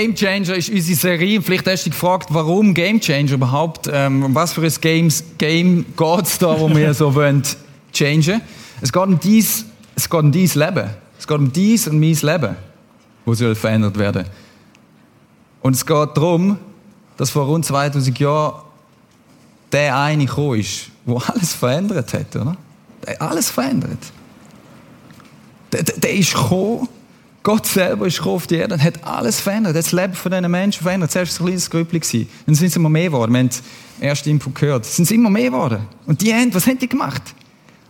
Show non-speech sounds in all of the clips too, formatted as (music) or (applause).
Game Changer ist unsere Serie. Vielleicht hast du dich gefragt, warum Game Changer überhaupt? Ähm, um was für ein Games, Game geht es da, wo wir so (laughs) wollen changen? Es geht um dies, es geht um dies Leben. Es geht um dies und mein Leben, wo soll verändert werden. Und es geht darum, dass vor rund 2000 Jahren der eine gekommen ist, der alles verändert hat, oder? Der alles verändert. Der, der, der ist gekommen, Gott selber ist auf die Erde und hat alles verändert. Hat das Leben von diesen Menschen verändert. Zuerst war es ein kleines Grüppli. Dann sind es immer mehr geworden. Wir haben den ersten Info gehört. Sind es immer mehr geworden. Und die haben, was haben die gemacht?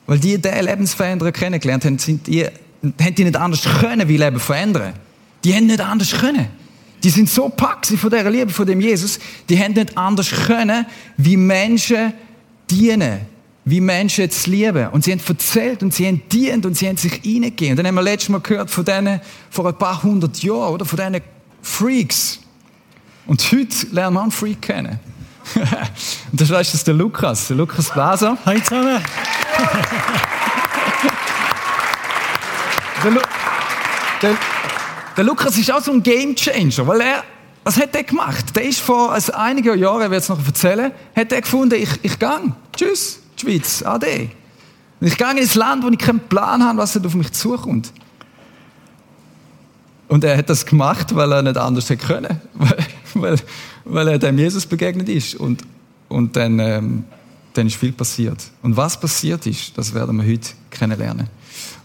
Weil die diesen Lebensveränderer kennengelernt haben, sind die, haben die nicht anders können, wie Leben verändern. Die haben nicht anders können. Die sind so packt von dieser Liebe, von dem Jesus, die haben nicht anders können, wie Menschen dienen wie Menschen jetzt lieben. Und sie haben erzählt und sie haben dient und sie haben sich reingegeben. Und dann haben wir letztes Mal gehört von denen vor ein paar hundert Jahren, oder? Von diesen Freaks. Und heute lernen wir einen Freak kennen. (laughs) und das ist der Lukas, der Lukas Blaser. Hallo zusammen. der, Lu der, der Lukas ist auch so ein Game Changer, weil er was hat er gemacht? Der ist vor also einigen Jahren, er wird es noch erzählen, hat er gefunden, ich, ich gang. Tschüss. Schweiz, ade. Und ich gehe ins Land, wo ich keinen Plan habe, was auf mich zukommt. Und er hat das gemacht, weil er nicht anders hätte können. (laughs) Weil, weil, weil er dem Jesus begegnet ist. Und, und dann, ähm, dann ist viel passiert. Und was passiert ist, das werden wir heute kennenlernen.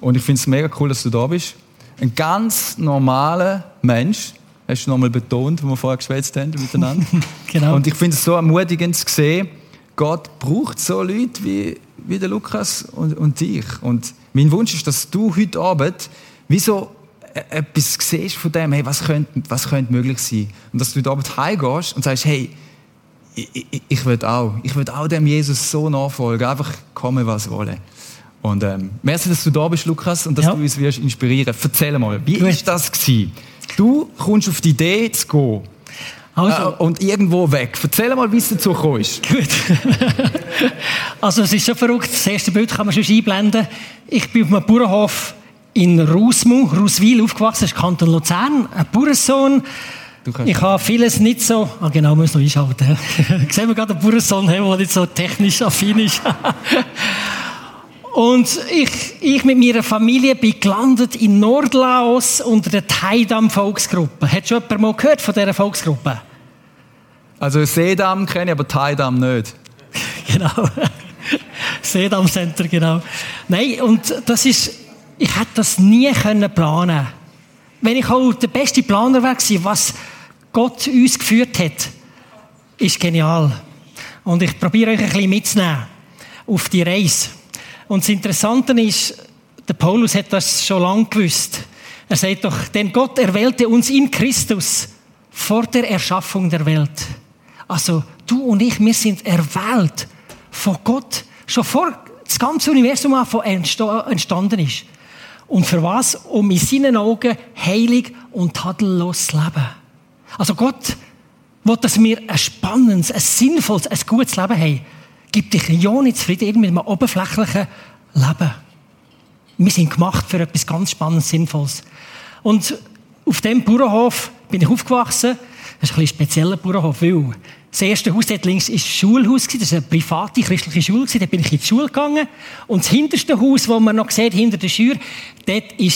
Und ich finde es mega cool, dass du da bist. Ein ganz normaler Mensch, hast du nochmal betont, wo wir vorher geschwätzt haben miteinander. (laughs) genau. Und ich finde es so ermutigend zu sehen, Gott braucht so Leute wie, wie der Lukas und, und dich. Und mein Wunsch ist, dass du heute Abend wie so e-, etwas siehst von dem, hey, was könnte, was könnte möglich sein? Und dass du heute Abend heimgehst und sagst, hey, ich, ich, ich will auch, ich will auch dem Jesus so nachfolgen, einfach kommen, was wolle. Und ähm, merci, dass du da bist, Lukas, und dass ja. du uns wirst inspirieren. Erzähl mal, wie war das gewesen? Du kommst auf die Idee zu gehen also, äh, und irgendwo weg. Erzähl mal, wie es dazu gekommen ist. (laughs) Gut. also es ist schon verrückt. Das erste Bild kann man schon einblenden. Ich bin auf einem Bauernhof in Rusmu, Ruswil aufgewachsen, das ist Kanton Luzern, ein Bauernsohn. Ich habe vieles nicht so, ah genau, muss noch einschalten. (laughs) Sehen wir gerade einen Bauernsohn, der nicht so technisch affin ist. (laughs) Und ich, ich mit meiner Familie bin gelandet in Nordlaos unter der Taidam Volksgruppe. Hat schon jemand mal gehört von dieser Volksgruppe? Also Seedam kenne ich, aber Taidam nicht. (laughs) genau. Seedam Center, genau. Nein, und das ist, ich hätte das nie können planen. Wenn ich auch der beste Planer wäre was Gott uns geführt hat, ist genial. Und ich probiere euch ein bisschen mitzunehmen auf die Reise. Und das Interessante ist, der Paulus hat das schon lange gewusst. Er sagt doch, denn Gott erwählte uns in Christus vor der Erschaffung der Welt. Also du und ich, wir sind erwählt von Gott, schon vor das ganze Universum entstanden ist. Und für was? Um in seinen Augen heilig und tadellos zu leben. Also Gott will, dass wir ein spannendes, ein sinnvolles, ein gutes Leben haben. Gib dich ja nicht zufrieden mit einem oberflächlichen Leben. Wir sind gemacht für etwas ganz Spannendes, Sinnvolles. Und auf dem Bauernhof bin ich aufgewachsen. Das ist ein, spezieller Bauernhof, weil das erste Haus dort links war ein Schulhaus, das war eine private christliche Schule. Da bin ich in die Schule gegangen. Und das hinterste Haus, das man noch sieht, hinter der Schür, dort war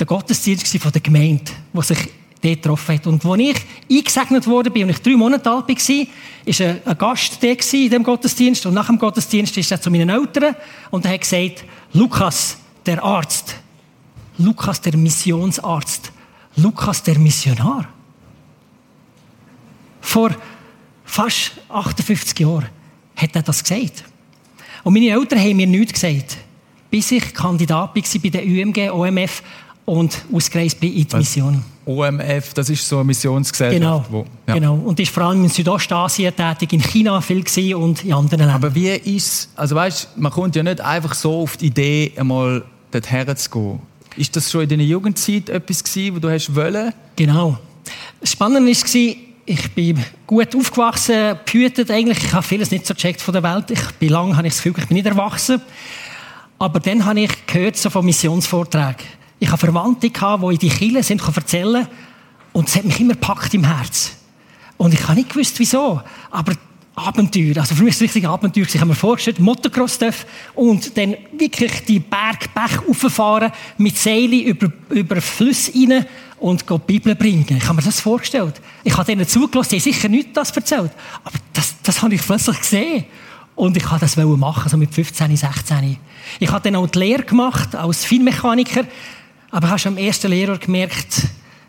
der Gottesdienst der Gemeinde, wo sich dort getroffen hat. Und als ich eingesegnet wurde, bin, als ich drei Monate alt war, war ein Gast in diesem Gottesdienst. Und nach dem Gottesdienst ist er zu meinen Eltern und er hat gesagt, Lukas, der Arzt. Lukas, der Missionsarzt. Lukas, der Missionar. Vor fast 58 Jahren hat er das gesagt. Und meine Eltern haben mir nichts gesagt, bis ich Kandidat war bei der UMG, OMF und ausgereist bin in die Mission. OMF, das ist so eine Missionsgesellschaft. Genau, wo, ja. genau. Und ist vor allem in Südostasien tätig, in China viel und in anderen Ländern. Aber wie ist, also weißt, man kommt ja nicht einfach so auf die Idee, einmal dorthin zu gehen. Ist das schon in deiner Jugendzeit etwas gewesen, wo du hast wollen? Genau. Spannend war, ich bin gut aufgewachsen, behütet eigentlich. Ich habe vieles nicht so gecheckt von der Welt. Ich bin lang, habe ich das Gefühl, ich bin nicht erwachsen. Aber dann habe ich gehört so von Missionsvorträgen ich hatte Verwandte, die in die Kirche sind erzählen Und es hat mich immer gepackt im Herz. Und ich habe nicht gewusst, wieso. Aber Abenteuer, also für mich ist es richtig Abenteuer. Ich habe mir vorgestellt, Motocross und dann wirklich die Bergbech rauffahren, mit Seilen über, über Flüsse rein und die Bibel bringen. Ich habe mir das vorgestellt. Ich habe denen zugelassen, die haben sicher nichts das erzählt. Aber das, das habe ich plötzlich gesehen. Und ich wollte das machen, so mit 15, 16. Ich habe dann auch die Lehre gemacht als Feinmechaniker. Aber hast am ersten Lehrer gemerkt,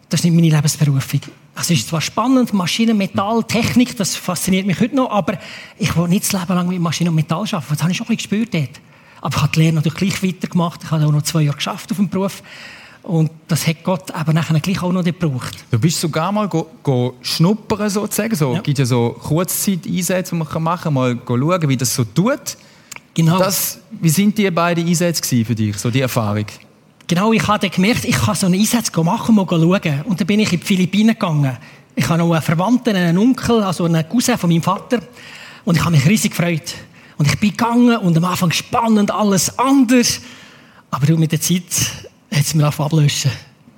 das ist nicht meine Lebensberufung. Es ist zwar spannend, Maschinen, Metall, Technik, das fasziniert mich heute noch, aber ich will nicht das Leben lang mit Maschinen und Metall arbeiten. Das habe ich schon ein bisschen gespürt dort. Aber ich habe die Lehre natürlich gleich weitergemacht. Ich habe auch noch zwei Jahre geschafft auf dem Beruf. Und das hat Gott aber nachher gleich auch noch gebraucht. Du bist sogar mal go, go schnuppern sozusagen. So, ja. gibt ja so Kurzzeit-Einsätze, die man machen kann. Mal schauen, wie das so tut. Genau. Das, wie sind die beiden Einsätze für dich, so die Erfahrung? Genau, ich habe gemerkt, ich kann so einen Einsatz machen und schauen. Und dann bin ich in die Philippinen gegangen. Ich habe noch einen Verwandten, einen Onkel, also einen Cousin von meinem Vater. Und ich habe mich riesig gefreut. Und ich bin gegangen und am Anfang spannend, alles anders. Aber mit der Zeit hat es mir ablöschen.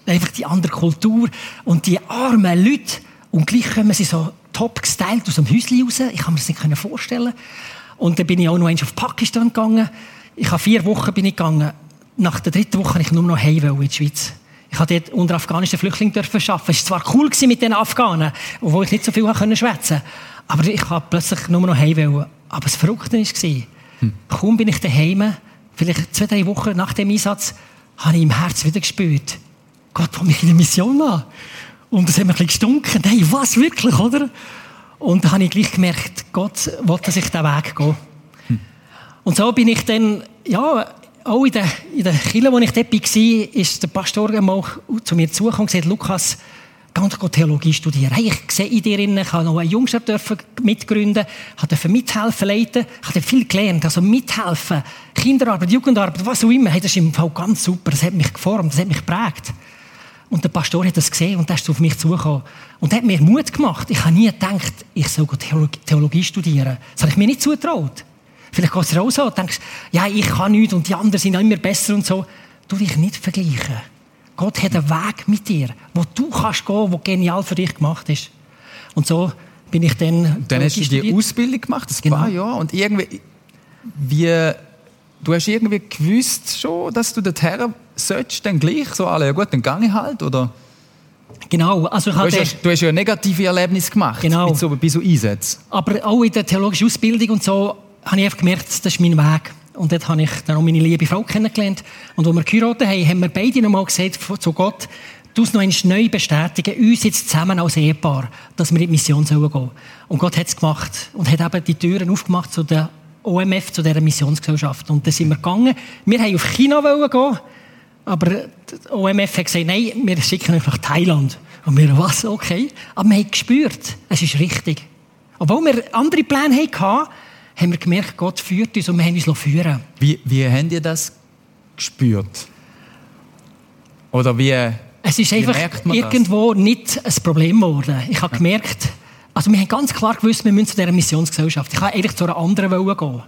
Einfach die andere Kultur und die armen Leute. Und gleich kommen sie so top gestylt aus dem Häuschen raus. Ich kann mir das nicht vorstellen. Und dann bin ich auch noch auf Pakistan gegangen. Ich habe vier Wochen bin ich gegangen nach der dritten Woche ich nur noch heim in die Schweiz. Ich durfte dort unter afghanischen Flüchtlingen arbeiten. Es war zwar cool mit den Afghanen, wo ich nicht so viel schwätzen konnte, aber ich habe plötzlich nur noch heim Aber das Verrückte war, hm. kaum bin ich daheim, vielleicht zwei, drei Wochen nach dem Einsatz, habe ich im Herz wieder gespürt, Gott will mich in der Mission an. Und das hat mir ein bisschen gestunken. Hey, was, wirklich, oder? Und da habe ich gleich gemerkt, Gott will, dass ich diesen Weg gehe. Hm. Und so bin ich dann, ja, auch in der, in der Kirche, wo ich dort war, ist der Pastor einmal zu mir zugekommen und gesagt, Lukas, ganz gut Theologie studieren. Hey, ich sehe in dir, ich habe noch eine Jungschaft mitgründen, durfte mithelfen, leiten, ich habe viel gelernt, also mithelfen, Kinderarbeit, Jugendarbeit, was auch immer. Das ist im Fall ganz super, das hat mich geformt, das hat mich geprägt. Und der Pastor hat das gesehen und der ist auf mich zugekommen. Und hat mir Mut gemacht. Ich habe nie gedacht, ich soll Theologie studieren. Das habe ich mir nicht zutraut. Vielleicht geht es dir auch so, denkst, ja, ich kann nichts und die anderen sind immer besser und so. Du dich nicht vergleichen. Gott hat einen Weg mit dir, wo du kannst gehen, wo genial für dich gemacht ist. Und so bin ich dann. Dann hast du die Ausbildung gemacht, ein genau. paar Jahre, und irgendwie, wie, du hast irgendwie gewusst schon, dass du dorthin sollst, dann gleich so alle, ja gut, dann gehe ich halt, oder? Genau, also ich du, hast ja, du hast ja negative Erlebnisse gemacht, genau. mit so, bei so Einsätzen. Aber auch in der theologischen Ausbildung und so habe ich einfach gemerkt, das ist mein Weg. Und dort habe ich dann auch meine liebe Frau kennengelernt. Und als wir geheiratet haben, haben wir beide nochmal gesagt zu Gott, du es noch einmal neu bestätigen, uns jetzt zusammen als Ehepaar, dass wir in die Mission gehen sollen. Und Gott hat es gemacht und hat eben die Türen aufgemacht zu der OMF, zu dieser Missionsgesellschaft. Und dann sind wir gegangen. Wir wollten auf China gehen, aber die OMF hat gesagt, nein, wir schicken euch nach Thailand. Und wir, was? Okay. Aber wir haben gespürt, es ist richtig. Obwohl wir andere Pläne hatten, haben wir gemerkt, Gott führt uns und wir haben uns führen Wie, wie habt ihr das gespürt? Oder wie Es ist einfach irgendwo das? nicht ein Problem geworden. Ich habe gemerkt, also wir haben ganz klar gewusst, wir müssen zu dieser Missionsgesellschaft. Ich wollte eigentlich zu einer anderen gehen.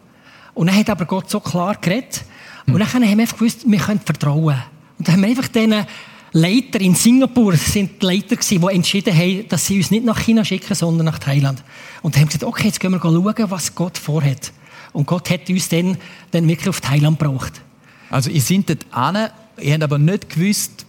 Und dann hat aber Gott so klar geredet. Und hm. dann haben wir einfach gewusst, wir können vertrauen. Und dann haben wir einfach denen Leiter in Singapur sind die Leiter gewesen, die entschieden haben, dass sie uns nicht nach China schicken, sondern nach Thailand. Und haben gesagt, okay, jetzt gehen wir schauen, was Gott vorhat. Und Gott hat uns dann, dann wirklich auf Thailand gebracht. Also ihr seid dort an, ihr habt aber nicht gewusst,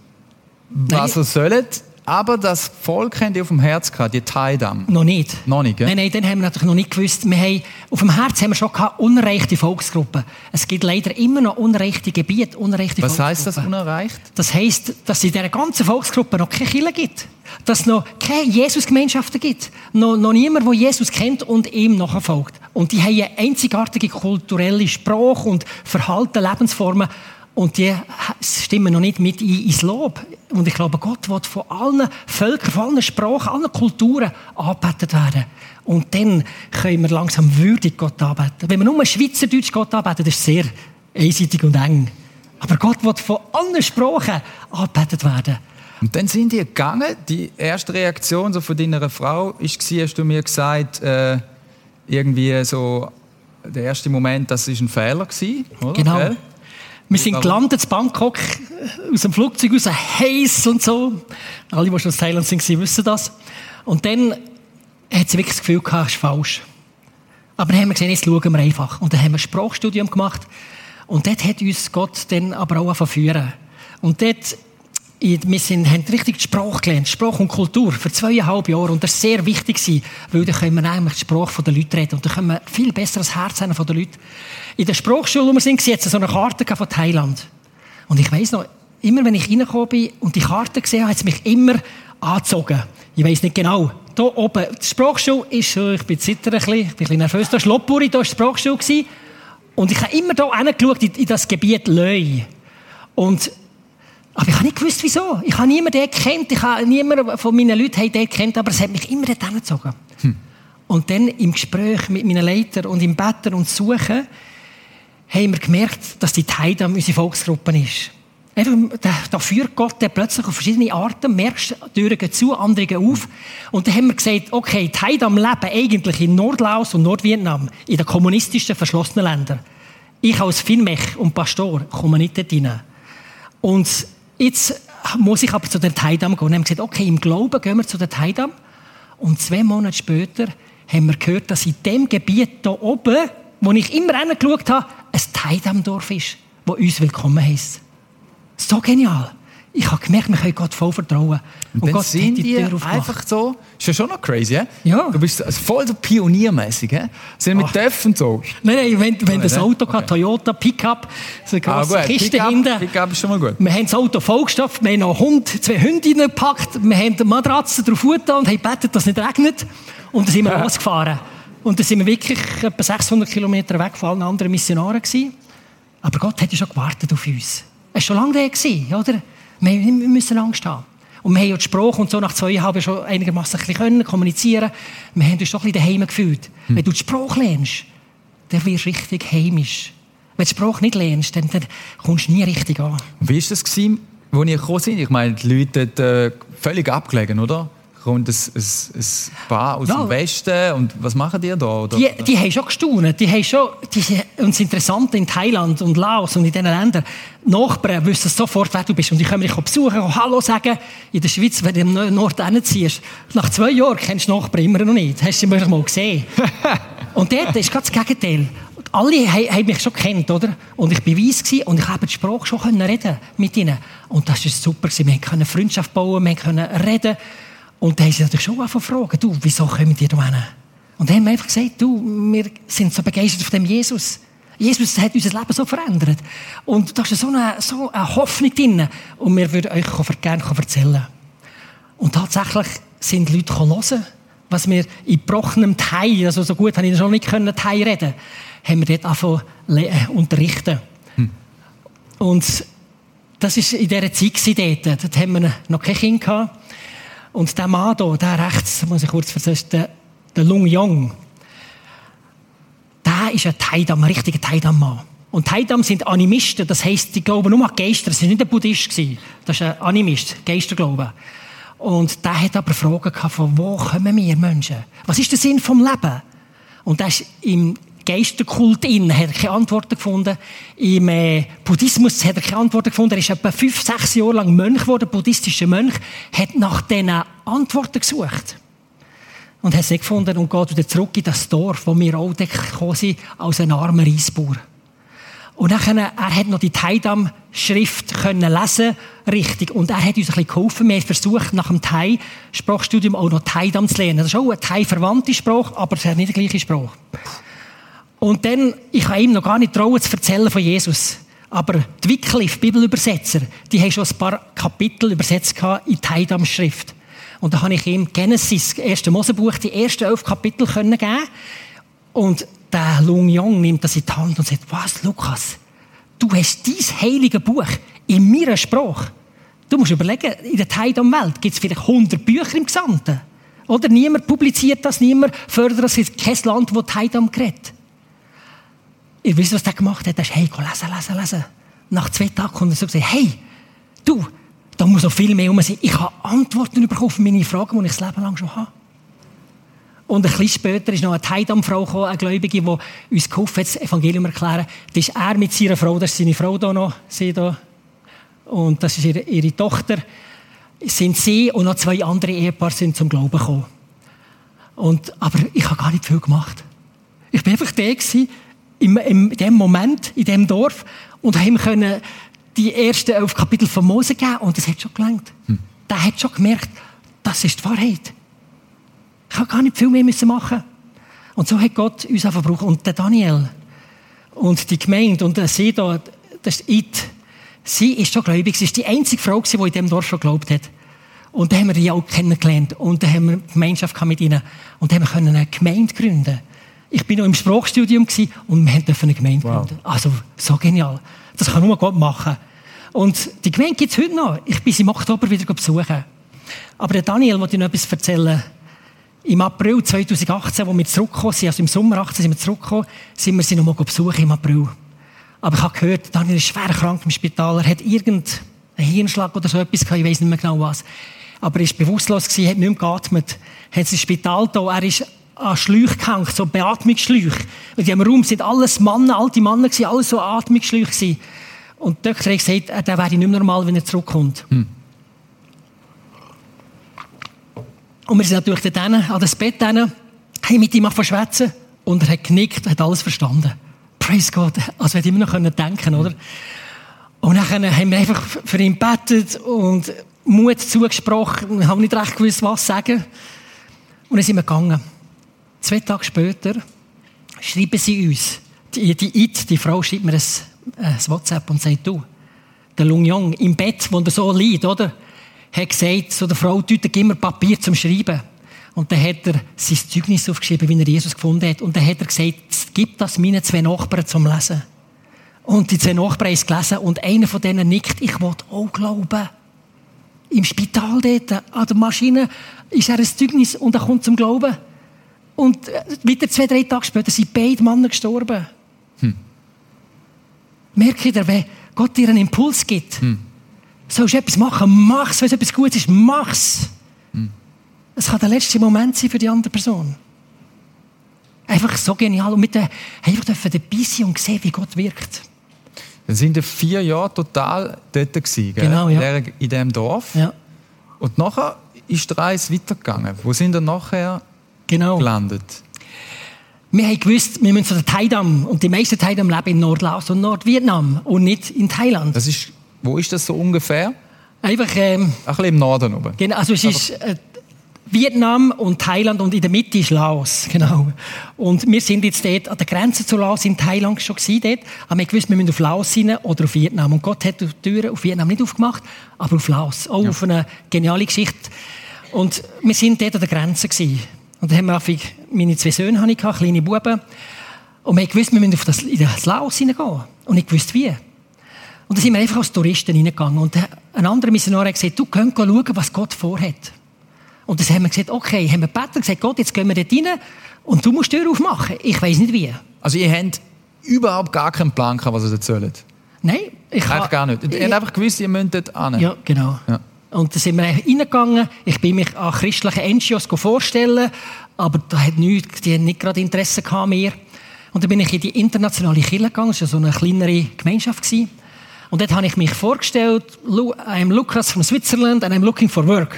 was Nein. ihr sollt. Aber das Volk haben die auf dem Herz gehabt, die Thaidam. Noch nicht. Noch nicht, gell? Nein, nein, dann haben wir natürlich noch nicht gewusst. Wir haben, auf dem Herz haben wir schon gehabt, unerreichte Volksgruppen. Es gibt leider immer noch unerreichte Gebiete, unerreichte Was heisst das, unerreicht? Das heisst, dass es in dieser ganzen Volksgruppe noch keine Kirche gibt. Dass es noch keine Jesus-Gemeinschaften gibt. Noch, noch niemand, der Jesus kennt und ihm nachfolgt. Und die haben eine einzigartige kulturelle Sprache und Verhalten, Lebensformen, und die stimmen noch nicht mit ein ins Lob. Und ich glaube, Gott wird von allen Völkern, von allen Sprachen, allen Kulturen angebetet werden. Und dann können wir langsam würdig Gott anbeten. Wenn wir nur Schweizerdeutsch Gott anbeten, das ist sehr einseitig und eng. Aber Gott wird von allen Sprachen angebetet werden. Und dann sind die gegangen. Die erste Reaktion so von deiner Frau war, hast du mir gesagt, äh, irgendwie so, der erste Moment, das war ein Fehler gewesen, oder? Genau. Wir sind gelandet in Bangkok, aus dem Flugzeug raus, heiß und so. Alle, die schon aus Thailand sind, wissen das. Und dann hat sie wirklich das Gefühl gehabt, es ist falsch. Aber dann haben wir gesehen, jetzt schauen wir einfach. Und dann haben wir ein Sprachstudium gemacht. Und dort hat uns Gott dann aber auch verführen. Und dort wir sind, haben richtig die Sprache gelernt, Sprache und Kultur, für zweieinhalb Jahre. Und das war sehr wichtig, weil dann können wir eigentlich die Sprache der Leute reden. Und dann können wir viel besser das Herz haben von den Leuten. In der Sprachschule, wo wir sind, hat es so eine Karte von Thailand. Und ich weiss noch, immer wenn ich reingekommen bin und die Karte gesehen habe, hat es mich immer angezogen. Ich weiss nicht genau. Hier oben, die Sprachschule ist, ich bin zittern ein bisschen, ich bin ein bisschen nervös, da war Lopuri, da war die Sprachschule. Und ich habe immer hier hingeschaut, in, in das Gebiet Löi. Und aber ich habe nicht gewusst, wieso. Ich habe niemanden gekannt. Ich habe niemanden von meinen Leuten gekannt, aber es hat mich immer dort hingezogen. Hm. Und dann im Gespräch mit meinen Leitern und im Betten und Suchen haben wir gemerkt, dass die Teidam unsere Volksgruppe ist. Da, da führt Gott dann plötzlich auf verschiedene Arten, merkst, Türen gehen zu, andere gehen auf. Und dann haben wir gesagt, okay, die Heidam leben eigentlich in Nordlaos und Nordvietnam, in den kommunistischen, verschlossenen Ländern. Ich als Finmech und Pastor komme nicht dort rein. Und Jetzt muss ich aber zu der Teidam gehen. Und haben gesagt, okay, im Glauben gehen wir zu der Teidam. Und zwei Monate später haben wir gehört, dass in dem Gebiet hier oben, wo ich immer hingeschaut habe, ein Teidamdorf ist, wo uns willkommen heisst. So genial. Ich habe gemerkt, wir können Gott voll vertrauen. Und, und Gott sind die, die einfach so, ist ja schon noch crazy, he? ja? Du bist voll so pioniermäßig, he? Sind mit und so. Nein, nein, wenn, wenn das Auto okay. Toyota Pickup, so eine grosse ah, Kiste Pick hinten. Pickup ist schon mal gut. Wir haben das Auto vollgestopft, wir haben noch Hund, zwei Hündinnen gepackt, wir haben die Matratze drauf und haben gebetet, dass es nicht regnet. Und dann sind wir (laughs) losgefahren. Und dann sind wir wirklich etwa 600 Kilometer weg von allen anderen Missionaren gewesen. Aber Gott hat ja schon gewartet auf uns. Es war schon lange da, oder? Wir müssen Angst haben. Und wir haben ja die Sprache und so nach zwei Jahren schon einigermaßen können kommunizieren. Wir haben uns doch ein bisschen daheim gefühlt. Hm. Wenn du die Sprache lernst, dann wirst du richtig heimisch. Wenn du die Sprache nicht lernst, dann, dann kommst du nie richtig an. Wie war das, als ihr gekommen seid? Ich meine, die Leute dort, äh, völlig abgelegen, oder? Kommt ein, ein, ein Paar aus ja. dem Westen und was machen die da? Oder? Die, die haben schon gestaunt. Die haben schon, die, und das Interessante in Thailand und Laos und in diesen Ländern, Nachbarn wissen sofort, wer du bist. Und die können dich besuchen, Hallo sagen. In der Schweiz, wenn du im Nord ziehst, nach zwei Jahren kennst du Nachbarn immer noch nicht. Hast du sie mal gesehen. (laughs) und dort ist gerade das Gegenteil. Alle haben mich schon kennt, oder? Und ich war weiss und ich konnte die Sprache schon reden mit ihnen. Und das war super. Wir konnten Freundschaft bauen, wir konnten reden. Und dann haben sie natürlich schon angefangen du, wieso kommen die da hin? Und dann haben wir einfach gesagt, du, wir sind so begeistert von dem Jesus. Jesus hat unser Leben so verändert. Und da ist so eine, so eine Hoffnung drin. Und wir würden euch gerne erzählen. Und tatsächlich sind Leute hören, was wir in gebrochenem Thai, also so gut habe ich schon nicht können, reden, haben wir dort angefangen äh, unterrichten. Hm. Und das war in dieser Zeit dort. Dort haben wir noch kein Kind gehabt. Und der Mann hier, der rechts, muss ich kurz erzählen, der, Lung Yong, der ist ein Taidam, ein richtiger Taidam-Mann. Und Taidam sind Animisten, das heisst, die glauben nur an Geister. Das war nicht ein Buddhist. Das ist ein Animist, Geisterglauben. Und der hat aber Fragen gehabt, von wo kommen wir Menschen? Was ist der Sinn vom Leben? Und das ist im Geisterkult in, hat er keine Antworten gefunden. Im äh, Buddhismus hat er keine Antworten gefunden. Er ist etwa fünf, sechs Jahre lang Mönch geworden, buddhistischer Mönch, hat nach diesen Antworten gesucht. Und hat sie gefunden und geht wieder zurück in das Dorf, wo wir auch gekommen sind, als ein armer Reisbauer. Und dann, er hat noch die Taidam-Schrift können lesen, richtig. Und er hat uns ein bisschen geholfen. Wir haben versucht, nach dem Thai-Sprachstudium auch noch Taidam zu lernen. Das ist auch eine Thai-verwandte Sprache, aber es hat nicht die gleiche Sprache. Und dann, ich habe ihm noch gar nicht trauen zu erzählen von Jesus. Aber die Wycliffe, Bibelübersetzer, die haben schon ein paar Kapitel übersetzt in die Heidam-Schrift. Und da habe ich ihm Genesis, das erste Mosebuch, die ersten elf Kapitel können geben. Und der Lung Yong nimmt das in die Hand und sagt, was, Lukas? Du hast dieses heilige Buch in meiner Sprache. Du musst überlegen, in der Heidam-Welt gibt es vielleicht 100 Bücher im Gesamten. Oder niemand publiziert das, niemand fördert das. Es gibt kein Land, das Heidam gerät. Ihr wisst, was der gemacht hat? Er ist, hey, komm, lesen, lesen, lesen. Nach zwei Tagen kommt er so gesagt, hey, du, da muss noch viel mehr um sein. Ich habe Antworten bekommen auf meine Fragen, die ich das Leben lang schon habe. Und ein bisschen später ist noch eine Heidam-Frau gekommen, eine Gläubige, die uns geholfen hat, das Evangelium erklären. Das ist er mit seiner Frau, das ist seine Frau da noch, sie da. Und das ist ihre, ihre Tochter. Sind sie und noch zwei andere Ehepaare sind zum Glauben gekommen. Und, aber ich habe gar nicht viel gemacht. Ich bin einfach der gewesen, in dem Moment, in dem Dorf, und haben können die ersten elf Kapitel von Mose geben, und das hat schon gelangt. Hm. Der hat schon gemerkt, das ist die Wahrheit. Ich habe gar nicht viel mehr machen Und so hat Gott uns einfach gebraucht. Und der Daniel und die Gemeinde und sie da, das ist It, sie ist schon gläubig. Sie ist die einzige Frau, die in diesem Dorf schon geglaubt hat. Und dann haben wir die auch kennengelernt. Und dann haben wir eine Gemeinschaft mit ihnen. Und dann haben wir eine Gemeinde gründen. Ich bin noch im Sprachstudium und wir durften eine Gemeinde wow. gründen. Also, so genial. Das kann nur Gott machen. Und die Gemeinde gibt es heute noch. Ich bin sie im Oktober wieder besuchen. Aber der Daniel wollte noch etwas erzählen. Im April 2018, wo wir zurückgekommen sind, also im Sommer 18 sind wir zurückgekommen, sind wir sie noch mal besuchen im April. Aber ich habe gehört, Daniel ist schwer krank im Spital, er hat irgendeinen Hirnschlag oder so etwas gehabt, ich weiß nicht mehr genau was. Aber er war bewusstlos, gewesen, hat nicht mehr geatmet, hat ins Spital da, er ist an Schläuche gehängt, so Beatmungsschläuche. Und in diesem Raum sind alles Männer, alte Männer gewesen, alles so Atmungsschläuche gewesen. Und der Doktor hat gesagt, äh, der wäre nicht mehr normal, wenn er zurückkommt. Hm. Und wir sind natürlich dann an das Bett hin, haben mit ihm verschwätzen und er hat genickt, hat alles verstanden. Praise God. Also, wir immer noch denken oder? Und dann haben wir einfach für ihn gebetet und Mut zugesprochen und haben nicht recht gewusst, was sagen. Und dann sind wir gegangen. Zwei Tage später schreiben sie uns, die, die It, die Frau schreibt mir ein, ein WhatsApp und sagt, du, der Lung Yong im Bett, wo er so liegt, oder? hat gesagt, so der Frau, tut immer Papier zum Schreiben. Und dann hat er sein Zeugnis aufgeschrieben, wie er Jesus gefunden hat. Und dann hat er gesagt, gib das meinen zwei Nachbarn zum Lesen. Und die zwei Nachbarn haben es gelesen und einer von denen nickt, ich will auch glauben. Im Spital dort, an der Maschine, ist er ein Zeugnis und er kommt zum Glauben. Und äh, wieder zwei, drei Tage später sind beide Männer gestorben. Hm. Merke ich, wenn Gott dir einen Impuls gibt, hm sollst du etwas machen, mach's. Wenn es etwas Gutes ist, mach's. Hm. Es kann der letzte Moment sein für die andere Person. Einfach so genial. Und mit der, einfach dürfen dabei sein und sehen, wie Gott wirkt. Dann sind wir vier Jahre total dort gewesen? Genau, ja. in diesem Dorf. Ja. Und nachher ist die Reise weitergegangen. Wo sind wir nachher genau. gelandet? Wir haben gewusst, wir müssen zu der Thaidam. Und die meisten Thaidam leben in Nordlaos und Nordvietnam und nicht in Thailand. Das ist wo ist das so ungefähr? Einfach, ähm, Ein bisschen im Norden oben. Genau, also es ist äh, Vietnam und Thailand und in der Mitte ist Laos, genau. Und wir sind jetzt dort an der Grenze zu Laos in Thailand schon gewesen dort, aber wir gewusst, wir müssen auf Laos rein oder auf Vietnam. Und Gott hat die Türen auf Vietnam nicht aufgemacht, aber auf Laos. Auch ja. auf eine geniale Geschichte. Und wir sind dort an der Grenze gewesen. Und dann haben wir meine zwei Söhne hatte ich, kleine Buben. Und wir gewusst, wir müssen auf das, in das Laos hineingehen. Und ich wusste wie. Und da sind wir einfach als Touristen reingegangen. Und ein anderer Missionar hat gesagt, du könnt schauen, was Gott vorhat. Und dann haben wir gesagt, okay, haben wir gebeten, gesagt, Gott, jetzt gehen wir dort rein und du musst die Tür aufmachen. Ich weiß nicht wie. Also ihr habt überhaupt gar keinen Plan gehabt, was ihr dort sollt? Nein. Ich habe gar nicht. Ihr habt einfach gewusst, ihr müsst dort hin. Ja, genau. Ja. Und dann sind wir reingegangen. Ich bin mich an christliche NGOs vorstellen, aber da hat nichts, die haben nicht gerade Interesse an mir. Und dann bin ich in die internationale Kirche gegangen, das war so eine kleinere Gemeinschaft. Gewesen. Und dort habe ich mich vorgestellt, I'm Lucas from Switzerland and I'm looking for work.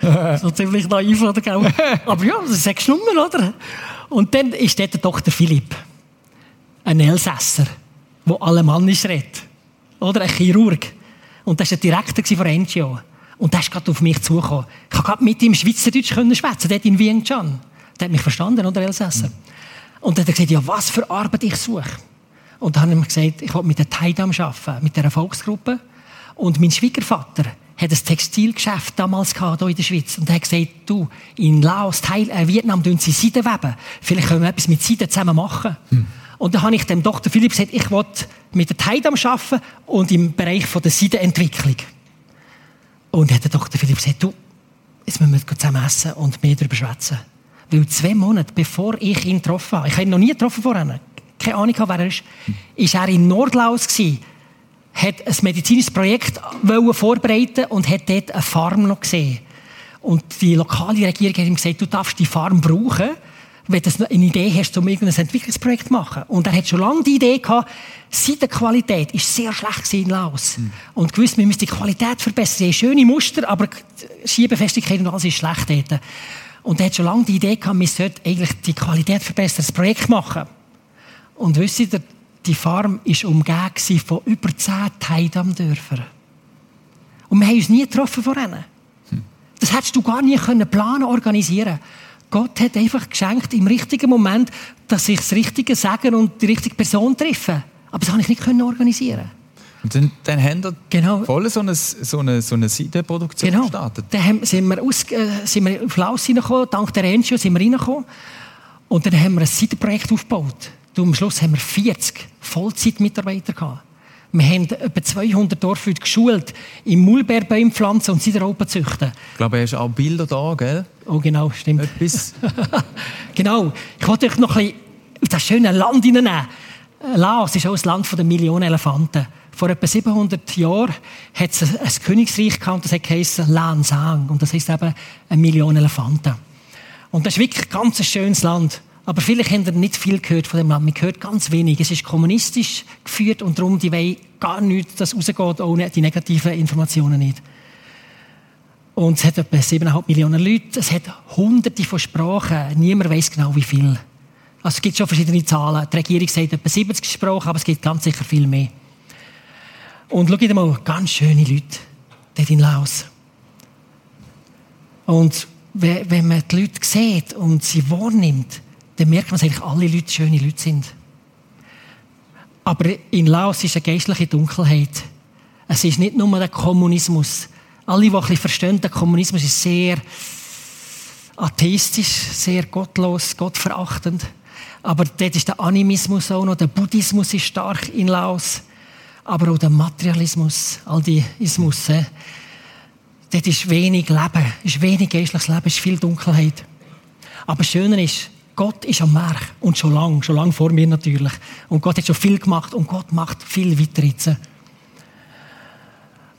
(laughs) so ziemlich naiv, oder? (laughs) Aber ja, das ist sechs Nummern, oder? Und dann ist dort der Dr. Philipp. Ein Elsässer, der alemannisch redet. Oder ein Chirurg. Und das war der Direktor von NGO. Und der ist gerade auf mich zugekommen. Ich konnte gerade mit ihm Schweizerdeutsch schwätzen, dort in Vientiane. Der hat mich verstanden, oder Elsässer. Mhm. Und dann hat er gesagt, ja, was für Arbeit ich suche. Und dann haben wir gesagt, ich will mit der Taidam arbeiten, mit der Erfolgsgruppe. Und mein Schwiegervater hat ein Textilgeschäft damals gehabt, hier in der Schweiz. Und er hat gesagt, du, in Laos, Teil, äh, Vietnam, tun sie Seiden weben. Vielleicht können wir etwas mit Seiden zusammen machen. Hm. Und dann habe ich dem Dr. Philipp gesagt, ich will mit der Taidam arbeiten und im Bereich von der Seidenentwicklung. Und hat der Dr. Philipp gesagt, du, jetzt müssen wir zusammen essen und mehr darüber schwätzen. Weil zwei Monate bevor ich ihn getroffen habe, ich habe ihn noch nie getroffen vorher, keine Ahnung wer er ist, ist er in Nordlaus gewesen, hat ein medizinisches Projekt vorbereiten und hat dort eine Farm noch gesehen. Und die lokale Regierung hat ihm gesagt, du darfst die Farm brauchen, wenn du eine Idee hast, um irgendein Entwicklungsprojekt zu machen. Und er hat schon lange die Idee gehabt, Seitenqualität ist sehr schlecht in Laos. Mhm. Und gewusst, wir müssen die Qualität verbessern. Schöne Muster, aber die Schiebefestigkeit und alles ist schlecht dort. Und er hat schon lange die Idee gehabt, wir sollten eigentlich die Qualität verbessern, das Projekt machen. Und wisst ihr, die Farm war umgeben von über zehn Teidam-Dörfern. Und wir haben uns nie getroffen von ihnen. Hm. Das hättest du gar nie können planen, organisieren Gott hat einfach geschenkt, im richtigen Moment, dass ich das Richtige sagen und die richtige Person treffe. Aber das konnte ich nicht können organisieren. Und dann, dann haben wir genau. voll so eine, so eine, so eine Seitenproduktion genau. gestartet. Dann sind wir, aus, äh, sind wir auf Laus reingekommen, dank der Encho sind wir reingekommen. Und dann haben wir ein Seitenprojekt aufgebaut. Und am Schluss haben wir 40 Vollzeitmitarbeiter gehabt. Wir haben etwa 200 Dorfleute geschult, im Maulbeerbäume pflanzen und Sideralpen züchten. Ich glaube, du hast auch Bilder da, gell? Oh, genau, stimmt. Etwas. (laughs) genau. Ich wollte euch noch ein bisschen auf das schöne Land hineinnehmen. Laos ist auch ein Land der Millionen Elefanten. Vor etwa 700 Jahren hat es ein Königsreich gehabt, das heisst Lan Sang. Und das heisst eben eine Million Elefanten. Und das ist wirklich ein ganz schönes Land. Aber vielleicht habt ihr nicht viel gehört von dem Land. Man hört ganz wenig. Es ist kommunistisch geführt und darum, die wollen gar nichts, dass rausgeht, ohne die negativen Informationen nicht. Und es hat etwa 7,5 Millionen Leute. Es hat hunderte von Sprachen. Niemand weiß genau, wie viel. Also es gibt schon verschiedene Zahlen. Die Regierung sagt etwa 70 Sprachen, aber es gibt ganz sicher viel mehr. Und schaut mal, ganz schöne Leute dort in Laos. Und wenn man die Leute sieht und sie wahrnimmt, dann merkt man, dass eigentlich alle Leute schöne Leute sind. Aber in Laos ist eine geistliche Dunkelheit. Es ist nicht nur der Kommunismus. Alle, die ein bisschen verstehen, der Kommunismus ist sehr atheistisch, sehr gottlos, gottverachtend. Aber dort ist der Animismus auch noch, der Buddhismus ist stark in Laos. Aber auch der Materialismus, all die Ismus. Dort ist wenig Leben, ist wenig geistliches Leben, ist viel Dunkelheit. Aber das Schöne ist, Gott ist am Werk. Und schon lange, schon lange vor mir natürlich. Und Gott hat schon viel gemacht und Gott macht viel weiter jetzt.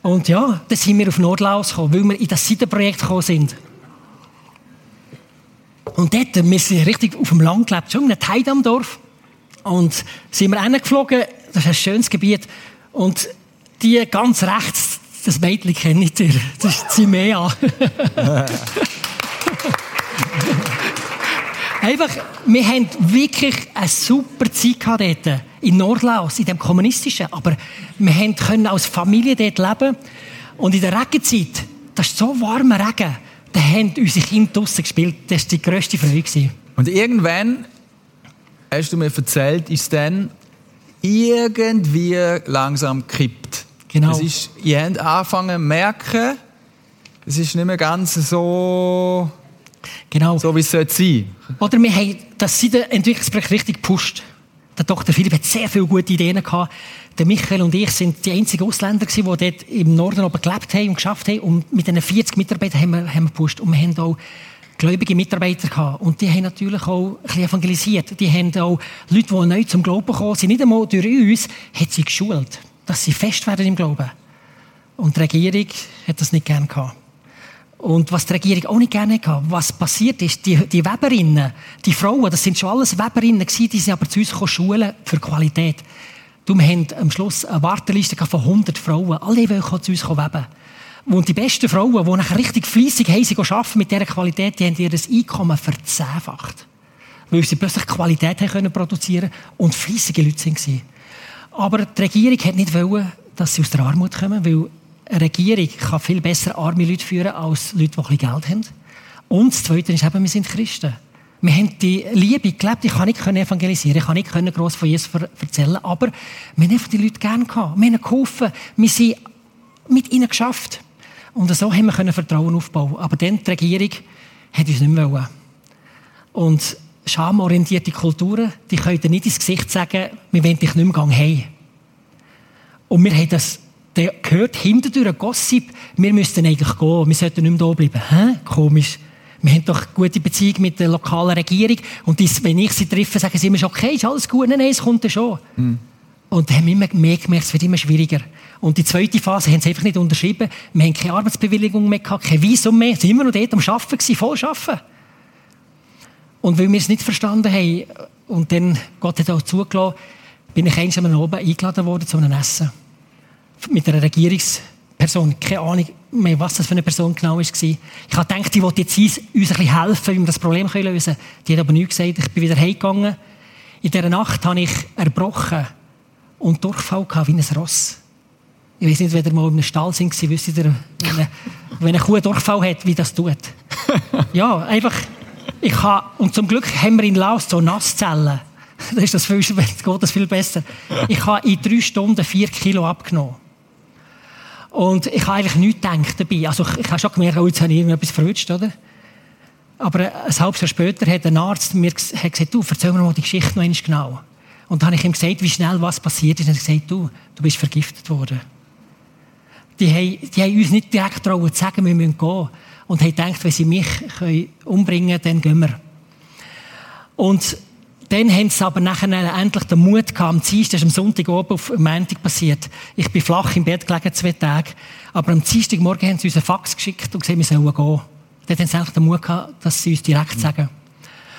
Und ja, dann sind wir auf Nordlaus gekommen, weil wir in das Seitenprojekt gekommen sind. Und dort, wir sind richtig auf dem Land gelebt, schon in einem Teidamdorf. Und sind wir hingeflogen, das ist ein schönes Gebiet. Und die ganz rechts, das Mädchen kenne ich dir, das ist Zimea. (laughs) Einfach, wir haben wirklich eine super Zeit gehabt dort, in Nordlaus, in dem kommunistischen. Aber wir können als Familie dort leben. Und in der Regenzeit, das ist so warmer Regen, da haben unsere Kinder draussen gespielt. Das war die grösste Freude. Und irgendwann, hast du mir erzählt, ist dann irgendwie langsam gekippt. Genau. Es ist, ihr habt angefangen zu merken, es ist nicht mehr ganz so Genau. So wie es sein sollte. Oder wir haben das Seitenentwicklungsprojekt richtig gepusht. Der Dr. Philipp hat sehr viele gute Ideen gehabt. Der Michael und ich sind die einzigen Ausländer die dort im Norden oben gelebt haben und geschafft haben. Und mit diesen 40 Mitarbeitern haben wir, haben wir gepusht. Und wir haben auch gläubige Mitarbeiter gehabt. Und die haben natürlich auch ein bisschen evangelisiert. Die haben auch Leute, die neu zum Glauben gekommen sind, nicht einmal durch uns, hat sie geschult, dass sie fest werden im Glauben. Und die Regierung hat das nicht gern gehabt. Und was die Regierung auch nicht gerne hatte, was passiert ist, die, die Weberinnen, die Frauen, das sind schon alles Weberinnen gewesen, die sind aber zu uns schulen für Qualität. Wir haben am Schluss eine Warteliste von 100 Frauen. Alle wollen zu uns weben. Und die besten Frauen, die nachher richtig fleissig haben, sie arbeiten mit dieser Qualität, die haben ihr Einkommen verzehnfacht. Weil sie plötzlich Qualität haben können produzieren und fleissige Leute waren. Aber die Regierung hat nicht wollen, dass sie aus der Armut kommen, weil eine Regierung kann viel besser arme Leute führen als Leute, die ein bisschen Geld haben. Und das Zweite ist eben, wir sind Christen. Wir haben die Liebe gelebt. Ich kann nicht evangelisieren, ich kann nicht gross von Jesus erzählen, aber wir haben die Leute gerne gehabt. Wir haben geholfen, wir sind mit ihnen geschafft. Und so haben wir Vertrauen aufbauen. Aber dann, die Regierung hat uns nicht mehr wollen. Und schamorientierte Kulturen, die können nicht ins Gesicht sagen, wir wollen dich nicht mehr heim. Und wir haben das der gehört hinter ein Gossip, wir müssten eigentlich gehen, wir sollten nicht mehr da bleiben. Hä? Komisch. Wir haben doch gute Beziehung mit der lokalen Regierung und dies, wenn ich sie treffe, sagen sie immer, okay, ist alles gut, nein, nein, es kommt ja schon. Mhm. Und dann haben wir immer mehr gemerkt, es wird immer schwieriger. Und die zweite Phase haben sie einfach nicht unterschrieben. Wir haben keine Arbeitsbewilligung mehr gehabt, kein Visum mehr. Sie waren immer noch dort am Arbeiten, gewesen, voll arbeiten. Und weil wir es nicht verstanden haben, und dann Gott hat auch zugelassen, bin ich einmal oben eingeladen worden zu einem Essen. Mit einer Regierungsperson. Keine Ahnung mehr, was das für eine Person genau war. Ich habe gedacht, die wollte jetzt uns ein bisschen helfen, wie wir das Problem lösen können. Die hat aber nichts gesagt. Ich bin wieder heimgegangen. In dieser Nacht habe ich erbrochen und Durchfall gehabt wie ein Ross. Ich weiß nicht, wenn ihr mal in einem Stall sind, wisst ihr, wenn eine, wenn eine Kuh Durchfall hat, wie das tut. (laughs) Ja, einfach, ich habe, und zum Glück haben wir in Laos so Nasszellen. (laughs) Da ist das viel, (laughs) geht das viel besser. Ich habe in drei Stunden vier Kilo abgenommen. Und ich habe eigentlich nichts gedacht dabei. Also ich, ich habe schon gemerkt, oh, jetzt habe ich irgendetwas verwünscht, oder? Aber ein halbes Jahr später hat ein Arzt mir gesagt, du, erzähl mir mal die Geschichte noch einmal genau. Und dann habe ich ihm gesagt, wie schnell was passiert ist. Und er hat gesagt, du, du bist vergiftet worden. Die haben, die haben uns nicht direkt trauen zu sagen, wir müssen gehen. Und haben gedacht, wenn sie mich umbringen können, dann gehen wir. Und dann haben sie aber nachher endlich den Mut gehabt, am Dienstag, das ist am Sonntag oben auf Montag passiert. Ich bin flach im Bett gelegen, zwei Tage. Aber am Dienstagmorgen haben sie uns einen Fax geschickt und gesagt, wir sollen gehen. Dort haben sie endlich den Mut gehabt, dass sie uns direkt sagen.